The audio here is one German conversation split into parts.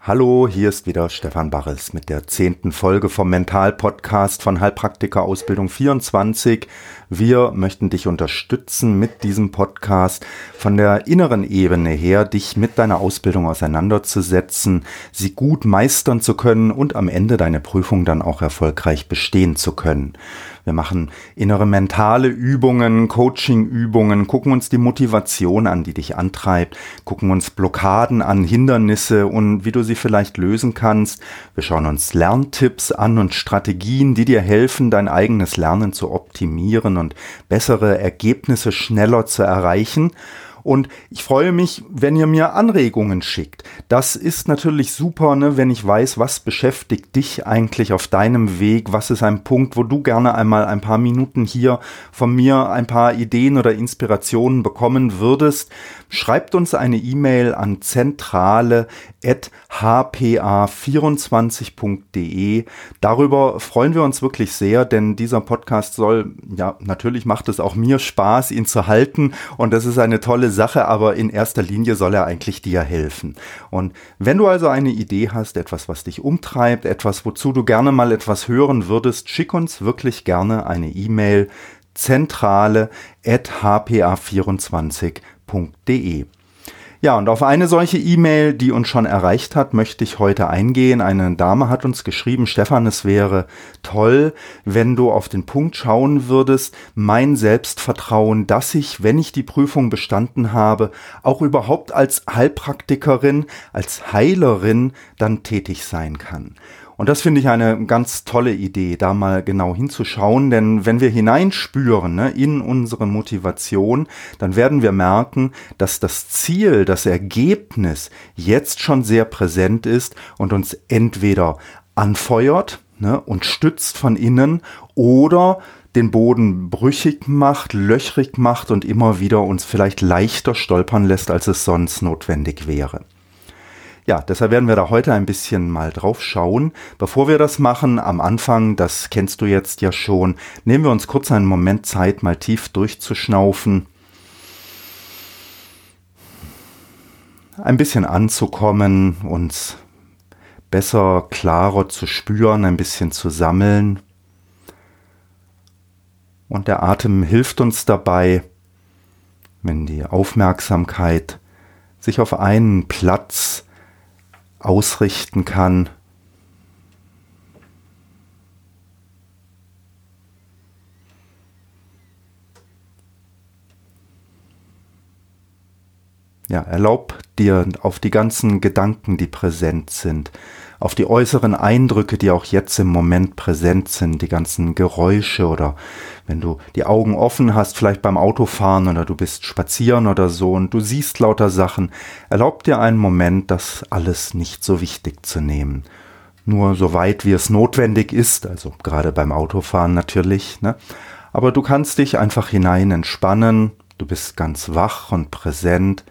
Hallo, hier ist wieder Stefan Barres mit der zehnten Folge vom Mental-Podcast von Heilpraktiker Ausbildung 24. Wir möchten dich unterstützen mit diesem Podcast von der inneren Ebene her, dich mit deiner Ausbildung auseinanderzusetzen, sie gut meistern zu können und am Ende deine Prüfung dann auch erfolgreich bestehen zu können. Wir machen innere mentale Übungen, Coaching-Übungen, gucken uns die Motivation an, die dich antreibt, gucken uns Blockaden an, Hindernisse und wie du sie vielleicht lösen kannst. Wir schauen uns Lerntipps an und Strategien, die dir helfen, dein eigenes Lernen zu optimieren und bessere Ergebnisse schneller zu erreichen. Und ich freue mich, wenn ihr mir Anregungen schickt. Das ist natürlich super, ne, wenn ich weiß, was beschäftigt dich eigentlich auf deinem Weg. Was ist ein Punkt, wo du gerne einmal ein paar Minuten hier von mir ein paar Ideen oder Inspirationen bekommen würdest. Schreibt uns eine E-Mail an zentrale.hpa24.de. Darüber freuen wir uns wirklich sehr, denn dieser Podcast soll, ja, natürlich macht es auch mir Spaß, ihn zu halten und das ist eine tolle Sache, aber in erster Linie soll er eigentlich dir helfen. Und wenn du also eine Idee hast, etwas, was dich umtreibt, etwas, wozu du gerne mal etwas hören würdest, schick uns wirklich gerne eine E-Mail zentrale.hpa24.de www.ecom.de. Ja, und auf eine solche E-Mail, die uns schon erreicht hat, möchte ich heute eingehen. Eine Dame hat uns geschrieben, Stefan, es wäre toll, wenn du auf den Punkt schauen würdest, mein Selbstvertrauen, dass ich, wenn ich die Prüfung bestanden habe, auch überhaupt als Heilpraktikerin, als Heilerin dann tätig sein kann. Und das finde ich eine ganz tolle Idee, da mal genau hinzuschauen, denn wenn wir hineinspüren ne, in unsere Motivation, dann werden wir merken, dass das Ziel, das Ergebnis jetzt schon sehr präsent ist und uns entweder anfeuert ne, und stützt von innen oder den Boden brüchig macht, löchrig macht und immer wieder uns vielleicht leichter stolpern lässt, als es sonst notwendig wäre. Ja, deshalb werden wir da heute ein bisschen mal drauf schauen. Bevor wir das machen, am Anfang, das kennst du jetzt ja schon, nehmen wir uns kurz einen Moment Zeit, mal tief durchzuschnaufen. Ein bisschen anzukommen, uns besser, klarer zu spüren, ein bisschen zu sammeln. Und der Atem hilft uns dabei, wenn die Aufmerksamkeit sich auf einen Platz ausrichten kann. Ja, erlaub dir auf die ganzen Gedanken, die präsent sind, auf die äußeren Eindrücke, die auch jetzt im Moment präsent sind, die ganzen Geräusche oder wenn du die Augen offen hast, vielleicht beim Autofahren oder du bist spazieren oder so und du siehst lauter Sachen, erlaub dir einen Moment, das alles nicht so wichtig zu nehmen. Nur so weit, wie es notwendig ist, also gerade beim Autofahren natürlich, ne? Aber du kannst dich einfach hinein entspannen, du bist ganz wach und präsent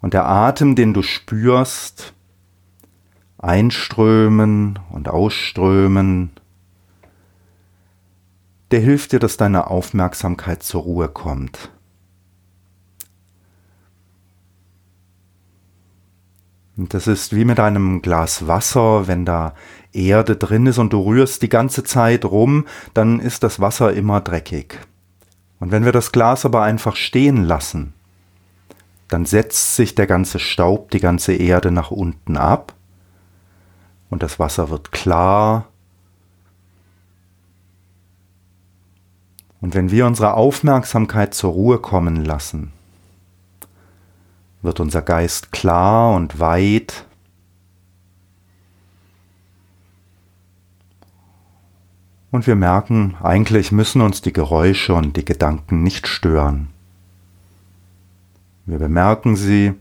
und der Atem, den du spürst, einströmen und ausströmen, der hilft dir, dass deine Aufmerksamkeit zur Ruhe kommt. Und das ist wie mit einem Glas Wasser, wenn da Erde drin ist und du rührst die ganze Zeit rum, dann ist das Wasser immer dreckig. Und wenn wir das Glas aber einfach stehen lassen, dann setzt sich der ganze Staub, die ganze Erde nach unten ab und das Wasser wird klar. Und wenn wir unsere Aufmerksamkeit zur Ruhe kommen lassen, wird unser Geist klar und weit. Und wir merken, eigentlich müssen uns die Geräusche und die Gedanken nicht stören. Wir bemerken sie,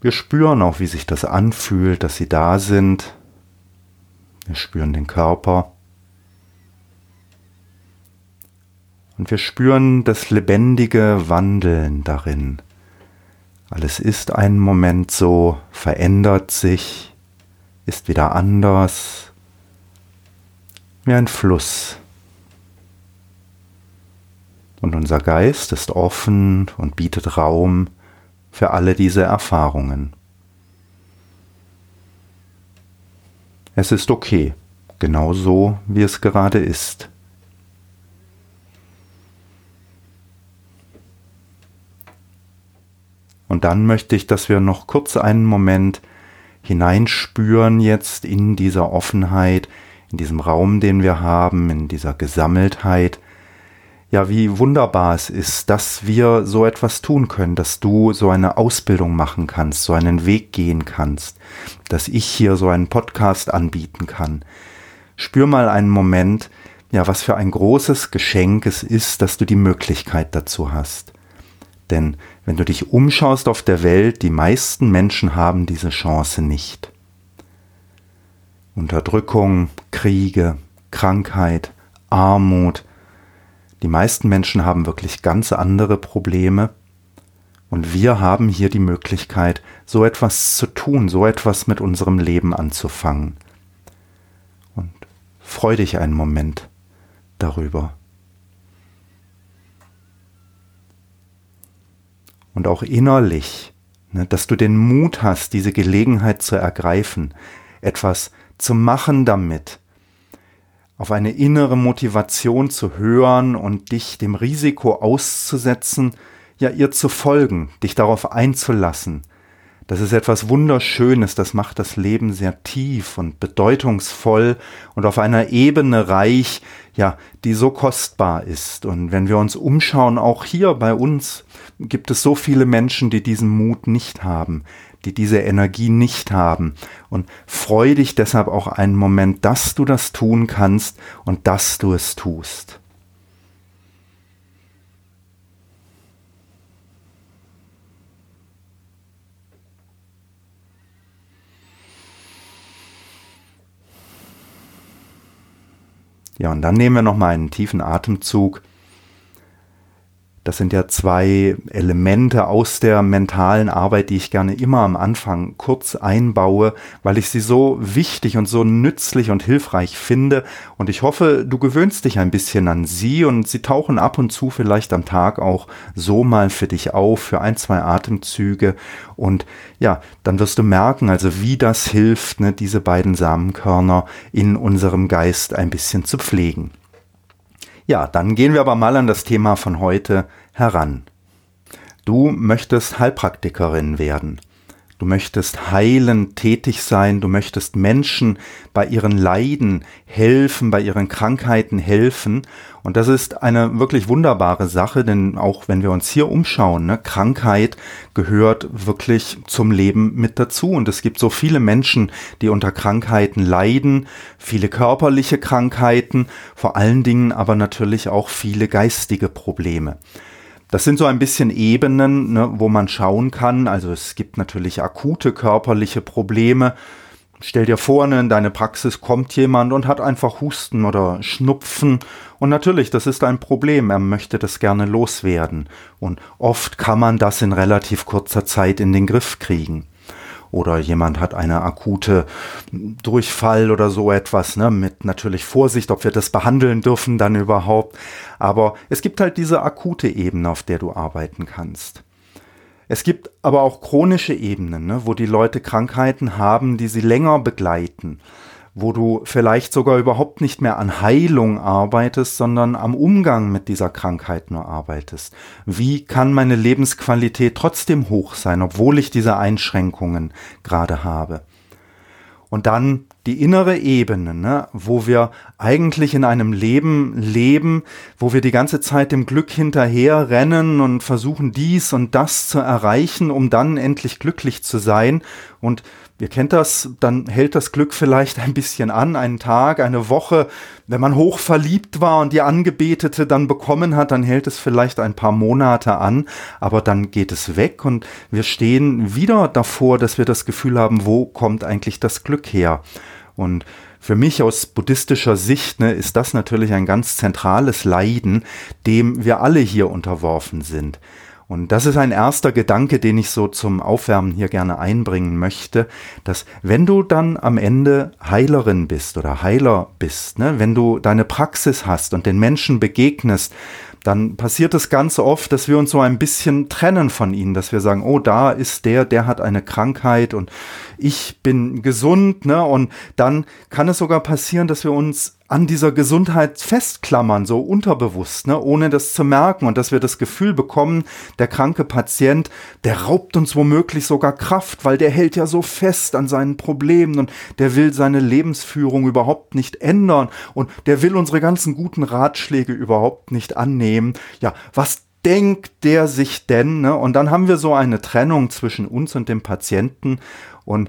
wir spüren auch, wie sich das anfühlt, dass sie da sind, Wir spüren den Körper. Und wir spüren das lebendige Wandeln darin. Alles ist einen Moment so, verändert sich, ist wieder anders, wie ein Fluss. Und unser Geist ist offen und bietet Raum für alle diese Erfahrungen. Es ist okay, genau so, wie es gerade ist. Und dann möchte ich, dass wir noch kurz einen Moment hineinspüren jetzt in dieser Offenheit, in diesem Raum, den wir haben, in dieser Gesammeltheit. Ja, wie wunderbar es ist, dass wir so etwas tun können, dass du so eine Ausbildung machen kannst, so einen Weg gehen kannst, dass ich hier so einen Podcast anbieten kann. Spür mal einen Moment, ja, was für ein großes Geschenk es ist, dass du die Möglichkeit dazu hast. Denn wenn du dich umschaust auf der Welt, die meisten Menschen haben diese Chance nicht. Unterdrückung, Kriege, Krankheit, Armut. Die meisten Menschen haben wirklich ganz andere Probleme. Und wir haben hier die Möglichkeit, so etwas zu tun, so etwas mit unserem Leben anzufangen. Und freu dich einen Moment darüber. und auch innerlich, ne, dass du den Mut hast, diese Gelegenheit zu ergreifen, etwas zu machen damit, auf eine innere Motivation zu hören und dich dem Risiko auszusetzen, ja ihr zu folgen, dich darauf einzulassen. Das ist etwas Wunderschönes, das macht das Leben sehr tief und bedeutungsvoll und auf einer Ebene reich, ja, die so kostbar ist. Und wenn wir uns umschauen, auch hier bei uns, gibt es so viele Menschen, die diesen Mut nicht haben, die diese Energie nicht haben. Und freu dich deshalb auch einen Moment, dass du das tun kannst und dass du es tust. Ja, und dann nehmen wir noch mal einen tiefen Atemzug das sind ja zwei Elemente aus der mentalen Arbeit, die ich gerne immer am Anfang kurz einbaue, weil ich sie so wichtig und so nützlich und hilfreich finde. Und ich hoffe, du gewöhnst dich ein bisschen an sie und sie tauchen ab und zu vielleicht am Tag auch so mal für dich auf, für ein, zwei Atemzüge. Und ja, dann wirst du merken, also wie das hilft, ne, diese beiden Samenkörner in unserem Geist ein bisschen zu pflegen. Ja, dann gehen wir aber mal an das Thema von heute heran. Du möchtest Heilpraktikerin werden. Du möchtest heilend tätig sein, du möchtest Menschen bei ihren Leiden helfen, bei ihren Krankheiten helfen. Und das ist eine wirklich wunderbare Sache, denn auch wenn wir uns hier umschauen, ne, Krankheit gehört wirklich zum Leben mit dazu. Und es gibt so viele Menschen, die unter Krankheiten leiden, viele körperliche Krankheiten, vor allen Dingen aber natürlich auch viele geistige Probleme. Das sind so ein bisschen Ebenen, ne, wo man schauen kann. Also es gibt natürlich akute körperliche Probleme. Stell dir vor, ne, in deine Praxis kommt jemand und hat einfach Husten oder Schnupfen. Und natürlich, das ist ein Problem. Er möchte das gerne loswerden. Und oft kann man das in relativ kurzer Zeit in den Griff kriegen oder jemand hat eine akute Durchfall oder so etwas, ne, mit natürlich Vorsicht, ob wir das behandeln dürfen dann überhaupt. Aber es gibt halt diese akute Ebene, auf der du arbeiten kannst. Es gibt aber auch chronische Ebenen, ne, wo die Leute Krankheiten haben, die sie länger begleiten wo du vielleicht sogar überhaupt nicht mehr an Heilung arbeitest, sondern am Umgang mit dieser Krankheit nur arbeitest. Wie kann meine Lebensqualität trotzdem hoch sein, obwohl ich diese Einschränkungen gerade habe? Und dann die innere Ebene, ne, wo wir eigentlich in einem Leben leben, wo wir die ganze Zeit dem Glück hinterher rennen und versuchen dies und das zu erreichen, um dann endlich glücklich zu sein. Und Ihr kennt das, dann hält das Glück vielleicht ein bisschen an, einen Tag, eine Woche. Wenn man hoch verliebt war und die Angebetete dann bekommen hat, dann hält es vielleicht ein paar Monate an, aber dann geht es weg und wir stehen wieder davor, dass wir das Gefühl haben, wo kommt eigentlich das Glück her? Und für mich aus buddhistischer Sicht ne, ist das natürlich ein ganz zentrales Leiden, dem wir alle hier unterworfen sind. Und das ist ein erster Gedanke, den ich so zum Aufwärmen hier gerne einbringen möchte, dass wenn du dann am Ende Heilerin bist oder Heiler bist, ne, wenn du deine Praxis hast und den Menschen begegnest, dann passiert es ganz oft, dass wir uns so ein bisschen trennen von ihnen, dass wir sagen, oh, da ist der, der hat eine Krankheit und ich bin gesund, ne? Und dann kann es sogar passieren, dass wir uns an dieser Gesundheit festklammern, so unterbewusst, ne, ohne das zu merken und dass wir das Gefühl bekommen, der kranke Patient, der raubt uns womöglich sogar Kraft, weil der hält ja so fest an seinen Problemen und der will seine Lebensführung überhaupt nicht ändern und der will unsere ganzen guten Ratschläge überhaupt nicht annehmen. Ja, was denkt der sich denn? Ne? Und dann haben wir so eine Trennung zwischen uns und dem Patienten und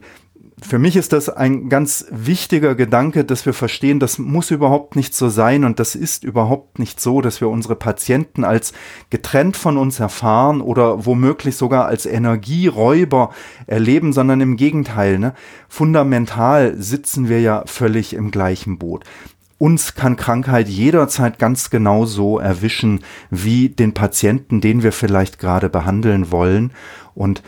für mich ist das ein ganz wichtiger Gedanke, dass wir verstehen, das muss überhaupt nicht so sein und das ist überhaupt nicht so, dass wir unsere Patienten als getrennt von uns erfahren oder womöglich sogar als Energieräuber erleben, sondern im Gegenteil. Ne? Fundamental sitzen wir ja völlig im gleichen Boot. Uns kann Krankheit jederzeit ganz genau so erwischen wie den Patienten, den wir vielleicht gerade behandeln wollen. Und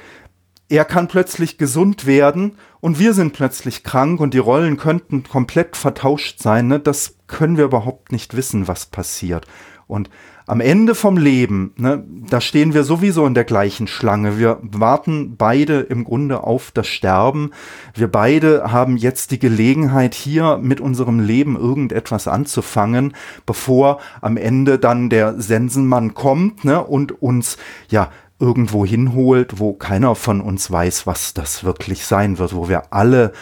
er kann plötzlich gesund werden und wir sind plötzlich krank und die Rollen könnten komplett vertauscht sein. Ne? Das können wir überhaupt nicht wissen, was passiert. Und am Ende vom Leben, ne, da stehen wir sowieso in der gleichen Schlange. Wir warten beide im Grunde auf das Sterben. Wir beide haben jetzt die Gelegenheit, hier mit unserem Leben irgendetwas anzufangen, bevor am Ende dann der Sensenmann kommt ne, und uns ja irgendwo hinholt, wo keiner von uns weiß, was das wirklich sein wird, wo wir alle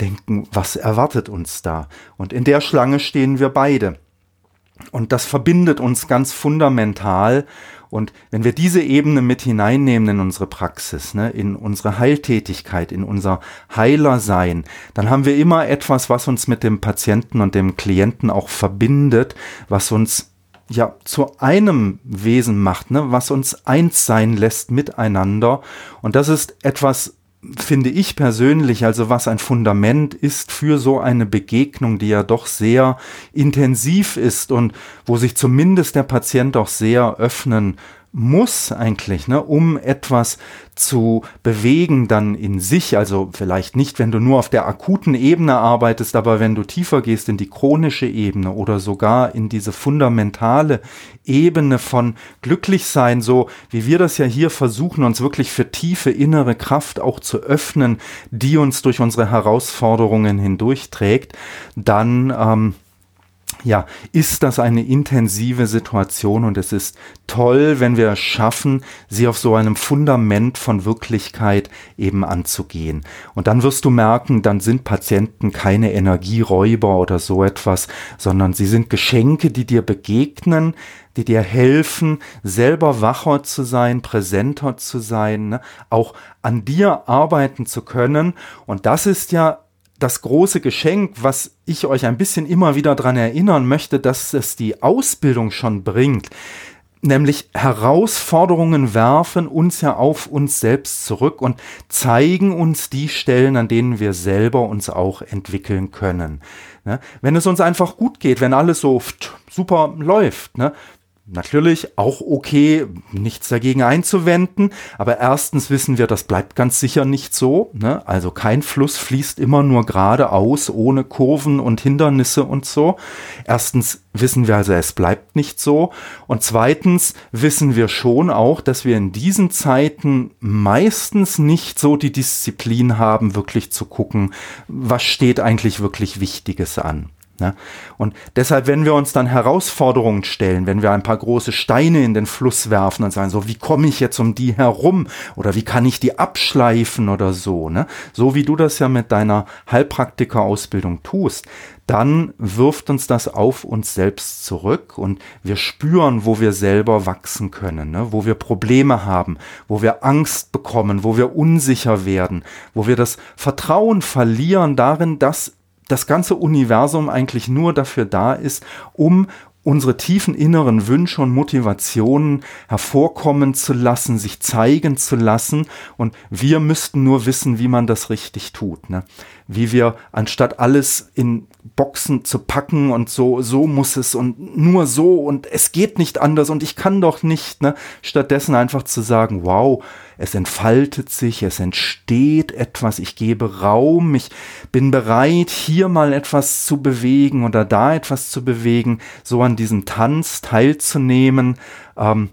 denken, was erwartet uns da? Und in der Schlange stehen wir beide. Und das verbindet uns ganz fundamental. Und wenn wir diese Ebene mit hineinnehmen in unsere Praxis, ne, in unsere Heiltätigkeit, in unser Heilersein, dann haben wir immer etwas, was uns mit dem Patienten und dem Klienten auch verbindet, was uns ja zu einem Wesen macht, ne, was uns eins sein lässt miteinander. Und das ist etwas, finde ich persönlich, also was ein Fundament ist für so eine Begegnung, die ja doch sehr intensiv ist und wo sich zumindest der Patient auch sehr öffnen muss eigentlich, ne, um etwas zu bewegen dann in sich. Also vielleicht nicht, wenn du nur auf der akuten Ebene arbeitest, aber wenn du tiefer gehst in die chronische Ebene oder sogar in diese fundamentale Ebene von Glücklichsein, so wie wir das ja hier versuchen, uns wirklich für tiefe innere Kraft auch zu öffnen, die uns durch unsere Herausforderungen hindurchträgt, dann ähm, ja, ist das eine intensive Situation und es ist toll, wenn wir es schaffen, sie auf so einem Fundament von Wirklichkeit eben anzugehen. Und dann wirst du merken, dann sind Patienten keine Energieräuber oder so etwas, sondern sie sind Geschenke, die dir begegnen, die dir helfen, selber wacher zu sein, präsenter zu sein, ne? auch an dir arbeiten zu können. Und das ist ja das große Geschenk, was ich euch ein bisschen immer wieder daran erinnern möchte, dass es die Ausbildung schon bringt. Nämlich Herausforderungen werfen uns ja auf uns selbst zurück und zeigen uns die Stellen, an denen wir selber uns auch entwickeln können. Ne? Wenn es uns einfach gut geht, wenn alles so super läuft, ne? Natürlich auch okay, nichts dagegen einzuwenden, aber erstens wissen wir, das bleibt ganz sicher nicht so. Ne? Also kein Fluss fließt immer nur geradeaus, ohne Kurven und Hindernisse und so. Erstens wissen wir also, es bleibt nicht so. Und zweitens wissen wir schon auch, dass wir in diesen Zeiten meistens nicht so die Disziplin haben, wirklich zu gucken, was steht eigentlich wirklich Wichtiges an. Ne? Und deshalb, wenn wir uns dann Herausforderungen stellen, wenn wir ein paar große Steine in den Fluss werfen und sagen, so, wie komme ich jetzt um die herum? Oder wie kann ich die abschleifen oder so, ne? So wie du das ja mit deiner Heilpraktiker-Ausbildung tust, dann wirft uns das auf uns selbst zurück und wir spüren, wo wir selber wachsen können, ne? wo wir Probleme haben, wo wir Angst bekommen, wo wir unsicher werden, wo wir das Vertrauen verlieren darin, dass das ganze Universum eigentlich nur dafür da ist, um unsere tiefen inneren Wünsche und Motivationen hervorkommen zu lassen, sich zeigen zu lassen. Und wir müssten nur wissen, wie man das richtig tut. Ne? Wie wir, anstatt alles in Boxen zu packen und so, so muss es und nur so und es geht nicht anders und ich kann doch nicht, ne? Stattdessen einfach zu sagen, wow, es entfaltet sich, es entsteht etwas, ich gebe Raum, ich bin bereit, hier mal etwas zu bewegen oder da etwas zu bewegen, so an diesem Tanz teilzunehmen. Ähm,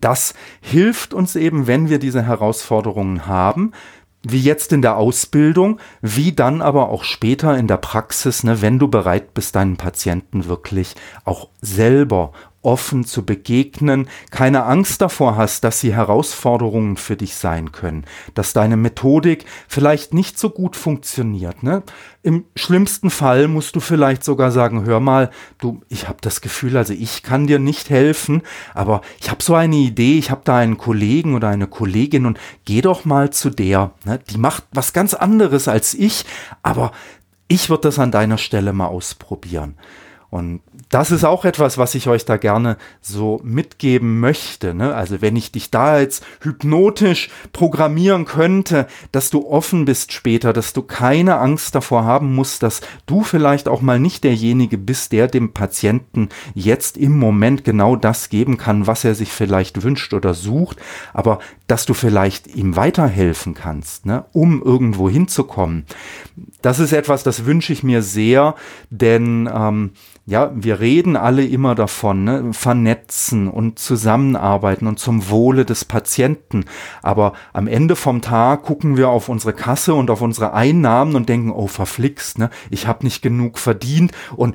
das hilft uns eben, wenn wir diese Herausforderungen haben, wie jetzt in der Ausbildung, wie dann aber auch später in der Praxis, ne, wenn du bereit bist, deinen Patienten wirklich auch selber offen zu begegnen, keine Angst davor hast, dass sie Herausforderungen für dich sein können, dass deine Methodik vielleicht nicht so gut funktioniert. Ne? Im schlimmsten Fall musst du vielleicht sogar sagen, hör mal, du, ich habe das Gefühl, also ich kann dir nicht helfen, aber ich habe so eine Idee, ich habe da einen Kollegen oder eine Kollegin und geh doch mal zu der. Ne? Die macht was ganz anderes als ich, aber ich würde das an deiner Stelle mal ausprobieren. Und das ist auch etwas, was ich euch da gerne so mitgeben möchte. Ne? Also wenn ich dich da jetzt hypnotisch programmieren könnte, dass du offen bist später, dass du keine Angst davor haben musst, dass du vielleicht auch mal nicht derjenige bist, der dem Patienten jetzt im Moment genau das geben kann, was er sich vielleicht wünscht oder sucht, aber dass du vielleicht ihm weiterhelfen kannst, ne? um irgendwo hinzukommen. Das ist etwas, das wünsche ich mir sehr, denn ähm, ja, wir reden alle immer davon, ne? vernetzen und zusammenarbeiten und zum Wohle des Patienten. Aber am Ende vom Tag gucken wir auf unsere Kasse und auf unsere Einnahmen und denken, oh verflixt, ne? ich habe nicht genug verdient und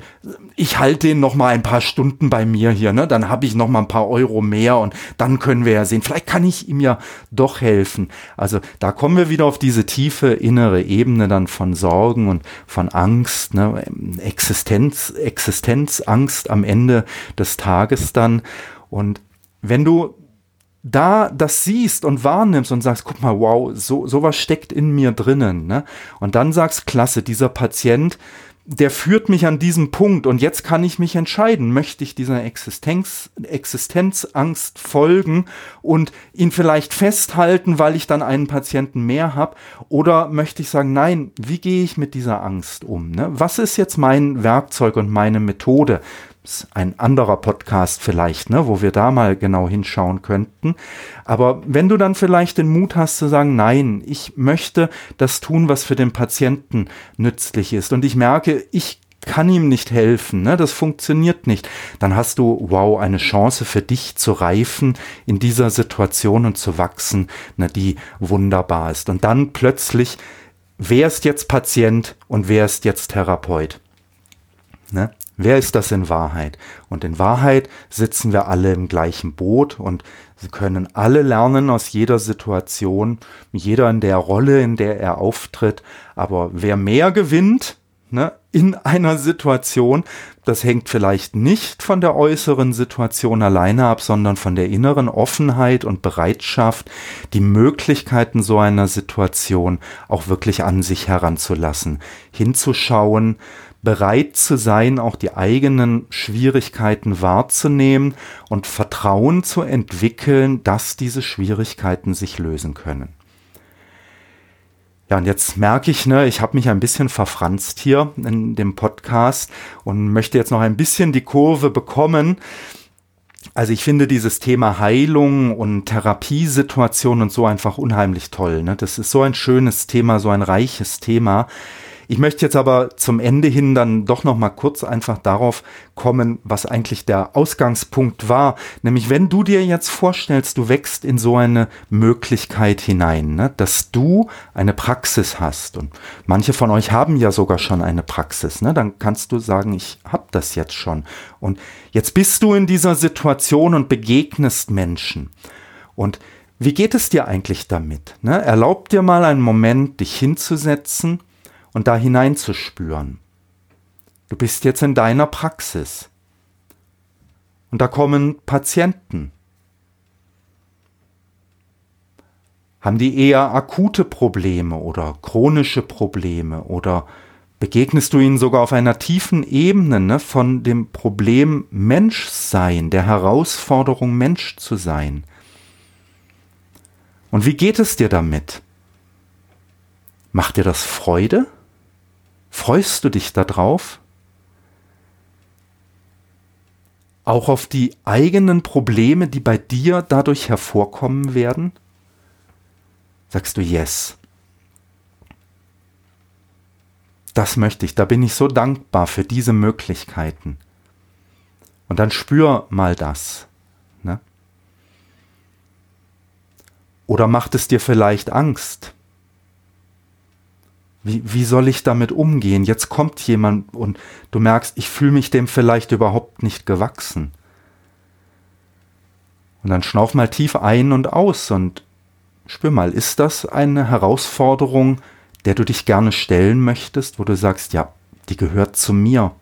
ich halte den noch mal ein paar Stunden bei mir hier, ne? dann habe ich noch mal ein paar Euro mehr und dann können wir ja sehen, vielleicht kann ich ihm ja doch helfen. Also da kommen wir wieder auf diese tiefe innere Ebene dann von Sorgen und von Angst, ne? Existenz, Existenz Existenzangst am Ende des Tages dann. Und wenn du da das siehst und wahrnimmst und sagst, guck mal, wow, so sowas steckt in mir drinnen, ne? Und dann sagst, klasse, dieser Patient, der führt mich an diesem Punkt und jetzt kann ich mich entscheiden, möchte ich dieser Existenz, Existenzangst folgen und ihn vielleicht festhalten, weil ich dann einen Patienten mehr habe oder möchte ich sagen, nein, wie gehe ich mit dieser Angst um? Ne? Was ist jetzt mein Werkzeug und meine Methode? Ein anderer Podcast vielleicht, ne, wo wir da mal genau hinschauen könnten. Aber wenn du dann vielleicht den Mut hast zu sagen, nein, ich möchte das tun, was für den Patienten nützlich ist und ich merke, ich kann ihm nicht helfen, ne? das funktioniert nicht, dann hast du, wow, eine Chance für dich zu reifen in dieser Situation und zu wachsen, ne, die wunderbar ist. Und dann plötzlich, wer ist jetzt Patient und wer ist jetzt Therapeut? Ne? Wer ist das in Wahrheit? Und in Wahrheit sitzen wir alle im gleichen Boot und sie können alle lernen aus jeder Situation, jeder in der Rolle, in der er auftritt. Aber wer mehr gewinnt ne, in einer Situation, das hängt vielleicht nicht von der äußeren Situation alleine ab, sondern von der inneren Offenheit und Bereitschaft, die Möglichkeiten so einer Situation auch wirklich an sich heranzulassen, hinzuschauen, bereit zu sein, auch die eigenen Schwierigkeiten wahrzunehmen und Vertrauen zu entwickeln, dass diese Schwierigkeiten sich lösen können. Ja, und jetzt merke ich, ne, ich habe mich ein bisschen verfranst hier in dem Podcast und möchte jetzt noch ein bisschen die Kurve bekommen. Also ich finde dieses Thema Heilung und Therapiesituation und so einfach unheimlich toll. Ne? Das ist so ein schönes Thema, so ein reiches Thema. Ich möchte jetzt aber zum Ende hin dann doch noch mal kurz einfach darauf kommen, was eigentlich der Ausgangspunkt war. Nämlich, wenn du dir jetzt vorstellst, du wächst in so eine Möglichkeit hinein, ne, dass du eine Praxis hast. Und manche von euch haben ja sogar schon eine Praxis. Ne, dann kannst du sagen, ich habe das jetzt schon. Und jetzt bist du in dieser Situation und begegnest Menschen. Und wie geht es dir eigentlich damit? Ne? Erlaub dir mal einen Moment, dich hinzusetzen und da hineinzuspüren. Du bist jetzt in deiner Praxis. Und da kommen Patienten. Haben die eher akute Probleme oder chronische Probleme oder begegnest du ihnen sogar auf einer tiefen Ebene ne, von dem Problem Menschsein, der Herausforderung Mensch zu sein. Und wie geht es dir damit? Macht dir das Freude? Freust du dich darauf? Auch auf die eigenen Probleme, die bei dir dadurch hervorkommen werden? Sagst du Yes. Das möchte ich, da bin ich so dankbar für diese Möglichkeiten. Und dann spür mal das. Ne? Oder macht es dir vielleicht Angst? Wie, wie soll ich damit umgehen? Jetzt kommt jemand und du merkst, ich fühle mich dem vielleicht überhaupt nicht gewachsen. Und dann schnauf mal tief ein und aus und spür mal, ist das eine Herausforderung, der du dich gerne stellen möchtest, wo du sagst, ja, die gehört zu mir.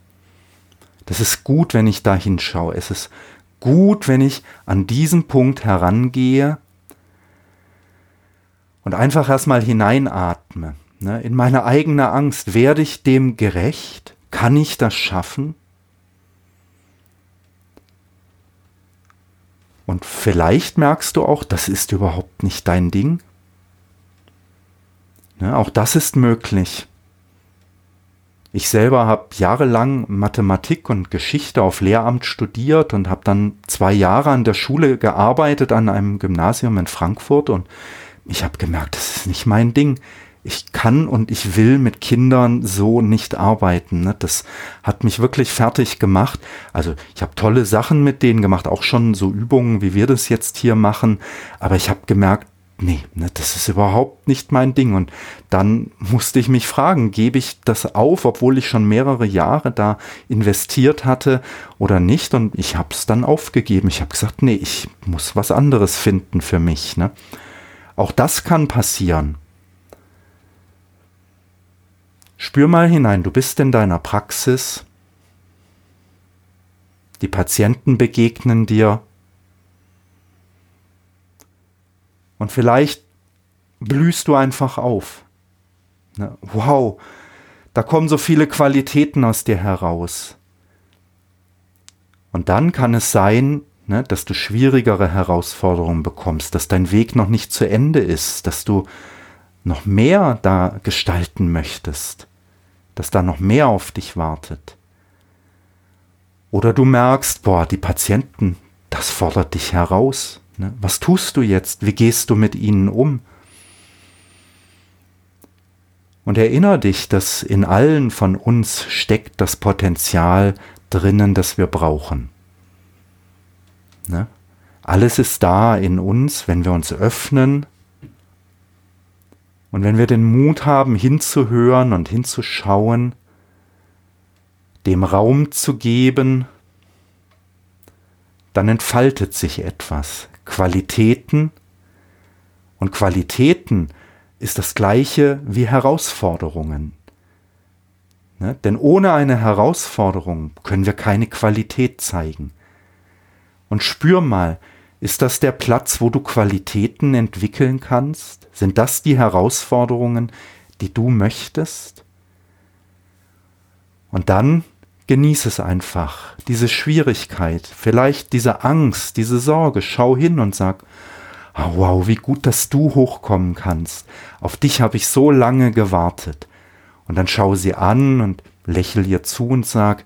Das ist gut, wenn ich da hinschaue. Es ist gut, wenn ich an diesen Punkt herangehe und einfach erstmal hineinatme. Ne? In meine eigene Angst. Werde ich dem gerecht? Kann ich das schaffen? Und vielleicht merkst du auch, das ist überhaupt nicht dein Ding. Ne, auch das ist möglich. Ich selber habe jahrelang Mathematik und Geschichte auf Lehramt studiert und habe dann zwei Jahre an der Schule gearbeitet, an einem Gymnasium in Frankfurt und ich habe gemerkt, das ist nicht mein Ding. Ich kann und ich will mit Kindern so nicht arbeiten. Ne? Das hat mich wirklich fertig gemacht. Also ich habe tolle Sachen mit denen gemacht, auch schon so Übungen, wie wir das jetzt hier machen. Aber ich habe gemerkt, nee, ne, das ist überhaupt nicht mein Ding. Und dann musste ich mich fragen, gebe ich das auf, obwohl ich schon mehrere Jahre da investiert hatte oder nicht? Und ich habe es dann aufgegeben. Ich habe gesagt, nee, ich muss was anderes finden für mich. Ne? Auch das kann passieren. Spür mal hinein, du bist in deiner Praxis, die Patienten begegnen dir, Und vielleicht blühst du einfach auf. Ne? Wow, da kommen so viele Qualitäten aus dir heraus. Und dann kann es sein, ne, dass du schwierigere Herausforderungen bekommst, dass dein Weg noch nicht zu Ende ist, dass du noch mehr da gestalten möchtest, dass da noch mehr auf dich wartet. Oder du merkst, boah, die Patienten, das fordert dich heraus. Ne? Was tust du jetzt? Wie gehst du mit ihnen um? Und erinnere dich, dass in allen von uns steckt das Potenzial drinnen, das wir brauchen. Ne? Alles ist da in uns, wenn wir uns öffnen und wenn wir den Mut haben, hinzuhören und hinzuschauen, dem Raum zu geben, dann entfaltet sich etwas. Qualitäten und Qualitäten ist das gleiche wie Herausforderungen. Ne? Denn ohne eine Herausforderung können wir keine Qualität zeigen. Und spür mal, ist das der Platz, wo du Qualitäten entwickeln kannst? Sind das die Herausforderungen, die du möchtest? Und dann Genieß es einfach, diese Schwierigkeit, vielleicht diese Angst, diese Sorge. Schau hin und sag, oh, wow, wie gut, dass du hochkommen kannst. Auf dich habe ich so lange gewartet. Und dann schau sie an und lächel ihr zu und sag,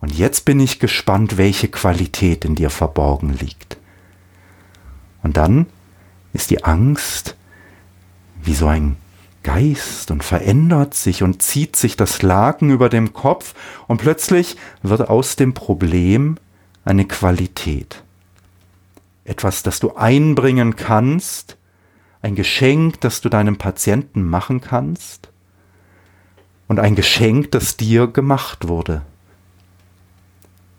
und jetzt bin ich gespannt, welche Qualität in dir verborgen liegt. Und dann ist die Angst wie so ein Geist und verändert sich und zieht sich das Laken über dem Kopf und plötzlich wird aus dem Problem eine Qualität. Etwas, das du einbringen kannst, ein Geschenk, das du deinem Patienten machen kannst und ein Geschenk, das dir gemacht wurde.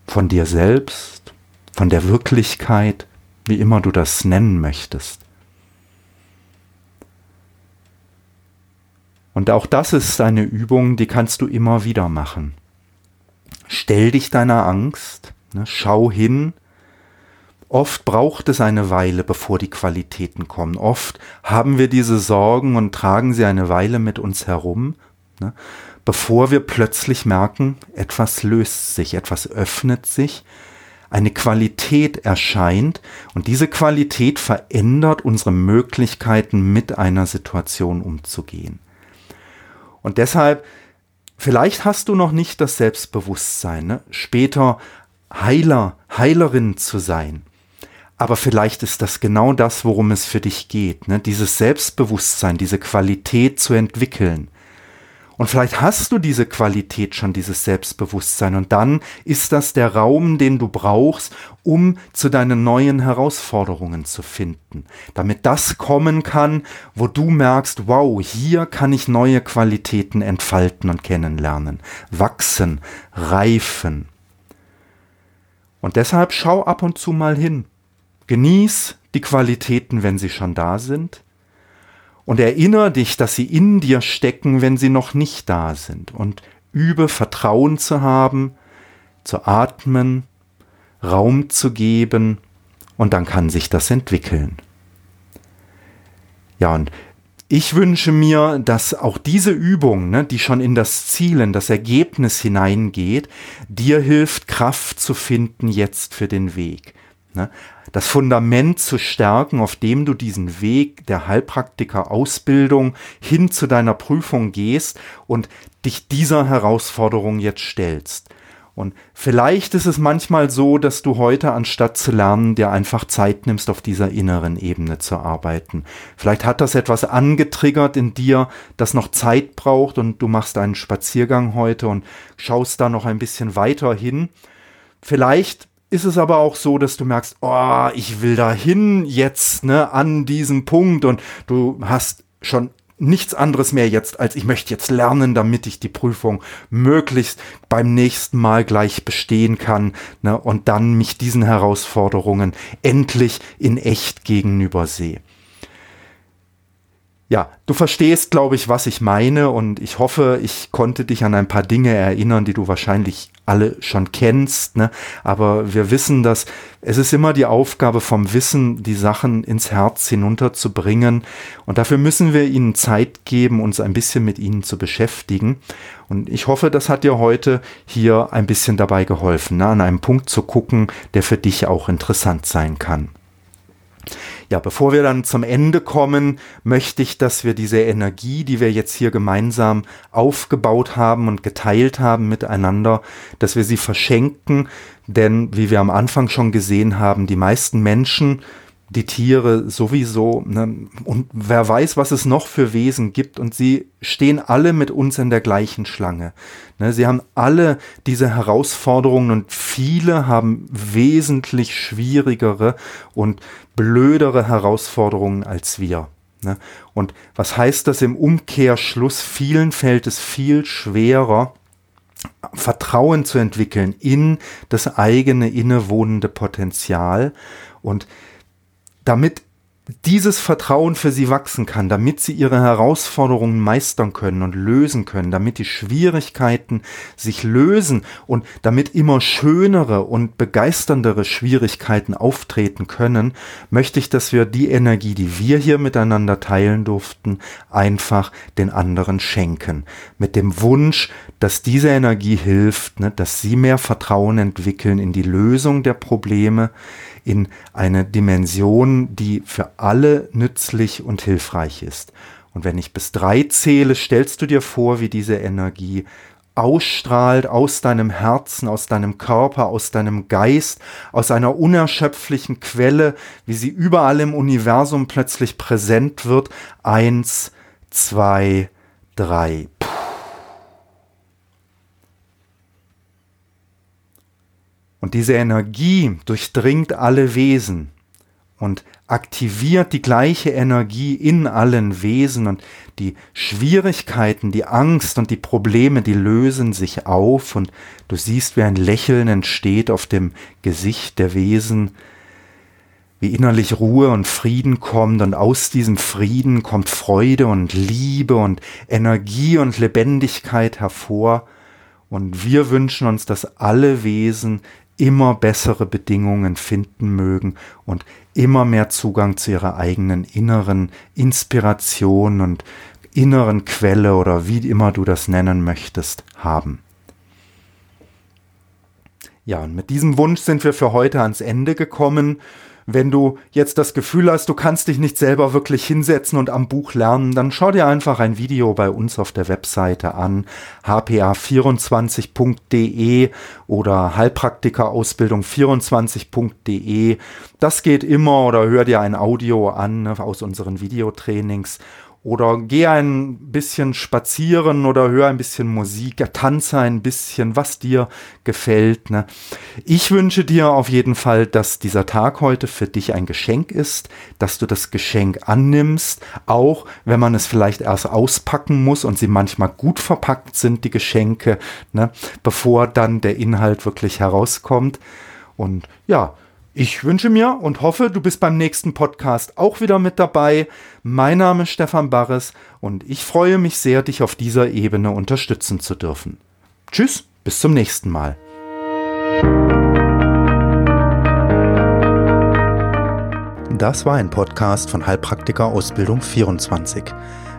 Von dir selbst, von der Wirklichkeit, wie immer du das nennen möchtest. Und auch das ist eine Übung, die kannst du immer wieder machen. Stell dich deiner Angst, ne, schau hin. Oft braucht es eine Weile, bevor die Qualitäten kommen. Oft haben wir diese Sorgen und tragen sie eine Weile mit uns herum, Ne? Bevor wir plötzlich merken, etwas löst sich, etwas öffnet sich, eine Qualität erscheint und diese Qualität verändert unsere Möglichkeiten, mit einer Situation umzugehen. Und deshalb, vielleicht hast du noch nicht das Selbstbewusstsein, ne? später Heiler, Heilerin zu sein. Aber vielleicht ist das genau das, worum es für dich geht, ne? dieses Selbstbewusstsein, diese Qualität zu entwickeln. Und vielleicht hast du diese Qualität schon, dieses Selbstbewusstsein. Und dann ist das der Raum, den du brauchst, um zu deinen neuen Herausforderungen zu finden. Damit das kommen kann, wo du merkst, wow, hier kann ich neue Qualitäten entfalten und kennenlernen, wachsen, reifen. Und deshalb schau ab und zu mal hin. Genieß die Qualitäten, wenn sie schon da sind. Und erinnere dich, dass sie in dir stecken, wenn sie noch nicht da sind. Und übe Vertrauen zu haben, zu atmen, Raum zu geben. Und dann kann sich das entwickeln. Ja, und ich wünsche mir, dass auch diese Übung, ne, die schon in das Ziel, in das Ergebnis hineingeht, dir hilft, Kraft zu finden jetzt für den Weg. Ne? Das Fundament zu stärken, auf dem du diesen Weg der Heilpraktiker-Ausbildung hin zu deiner Prüfung gehst und dich dieser Herausforderung jetzt stellst. Und vielleicht ist es manchmal so, dass du heute anstatt zu lernen, dir einfach Zeit nimmst, auf dieser inneren Ebene zu arbeiten. Vielleicht hat das etwas angetriggert in dir, das noch Zeit braucht und du machst einen Spaziergang heute und schaust da noch ein bisschen weiter hin. Vielleicht ist es aber auch so, dass du merkst, oh, ich will dahin jetzt, ne, an diesem Punkt und du hast schon nichts anderes mehr jetzt, als ich möchte jetzt lernen, damit ich die Prüfung möglichst beim nächsten Mal gleich bestehen kann ne, und dann mich diesen Herausforderungen endlich in echt gegenüber sehe. Ja, du verstehst, glaube ich, was ich meine und ich hoffe, ich konnte dich an ein paar Dinge erinnern, die du wahrscheinlich alle schon kennst. Ne? Aber wir wissen, dass es ist immer die Aufgabe vom Wissen, die Sachen ins Herz hinunterzubringen. Und dafür müssen wir ihnen Zeit geben, uns ein bisschen mit ihnen zu beschäftigen. Und ich hoffe, das hat dir heute hier ein bisschen dabei geholfen, ne? an einem Punkt zu gucken, der für dich auch interessant sein kann. Ja, bevor wir dann zum Ende kommen, möchte ich, dass wir diese Energie, die wir jetzt hier gemeinsam aufgebaut haben und geteilt haben miteinander, dass wir sie verschenken, denn wie wir am Anfang schon gesehen haben, die meisten Menschen die Tiere sowieso. Ne? Und wer weiß, was es noch für Wesen gibt. Und sie stehen alle mit uns in der gleichen Schlange. Ne? Sie haben alle diese Herausforderungen und viele haben wesentlich schwierigere und blödere Herausforderungen als wir. Ne? Und was heißt das im Umkehrschluss? Vielen fällt es viel schwerer, Vertrauen zu entwickeln in das eigene innewohnende Potenzial. Und damit dieses Vertrauen für sie wachsen kann, damit sie ihre Herausforderungen meistern können und lösen können, damit die Schwierigkeiten sich lösen und damit immer schönere und begeisterndere Schwierigkeiten auftreten können, möchte ich, dass wir die Energie, die wir hier miteinander teilen durften, einfach den anderen schenken. Mit dem Wunsch, dass diese Energie hilft, ne, dass sie mehr Vertrauen entwickeln in die Lösung der Probleme, in eine Dimension, die für alle nützlich und hilfreich ist. Und wenn ich bis drei zähle, stellst du dir vor, wie diese Energie ausstrahlt aus deinem Herzen, aus deinem Körper, aus deinem Geist, aus einer unerschöpflichen Quelle, wie sie überall im Universum plötzlich präsent wird. Eins, zwei, drei. Und diese Energie durchdringt alle Wesen und aktiviert die gleiche Energie in allen Wesen. Und die Schwierigkeiten, die Angst und die Probleme, die lösen sich auf. Und du siehst, wie ein Lächeln entsteht auf dem Gesicht der Wesen, wie innerlich Ruhe und Frieden kommt. Und aus diesem Frieden kommt Freude und Liebe und Energie und Lebendigkeit hervor. Und wir wünschen uns, dass alle Wesen immer bessere Bedingungen finden mögen und immer mehr Zugang zu ihrer eigenen inneren Inspiration und inneren Quelle oder wie immer du das nennen möchtest, haben. Ja, und mit diesem Wunsch sind wir für heute ans Ende gekommen. Wenn du jetzt das Gefühl hast, du kannst dich nicht selber wirklich hinsetzen und am Buch lernen, dann schau dir einfach ein Video bei uns auf der Webseite an, hpa24.de oder Heilpraktikerausbildung24.de. Das geht immer oder hör dir ein Audio an aus unseren Videotrainings oder geh ein bisschen spazieren oder hör ein bisschen Musik, tanze ein bisschen, was dir gefällt. Ne? Ich wünsche dir auf jeden Fall, dass dieser Tag heute für dich ein Geschenk ist, dass du das Geschenk annimmst, auch wenn man es vielleicht erst auspacken muss und sie manchmal gut verpackt sind, die Geschenke, ne? bevor dann der Inhalt wirklich herauskommt. Und ja, ich wünsche mir und hoffe, du bist beim nächsten Podcast auch wieder mit dabei. Mein Name ist Stefan Barres und ich freue mich sehr, dich auf dieser Ebene unterstützen zu dürfen. Tschüss, bis zum nächsten Mal. Das war ein Podcast von Heilpraktiker Ausbildung 24.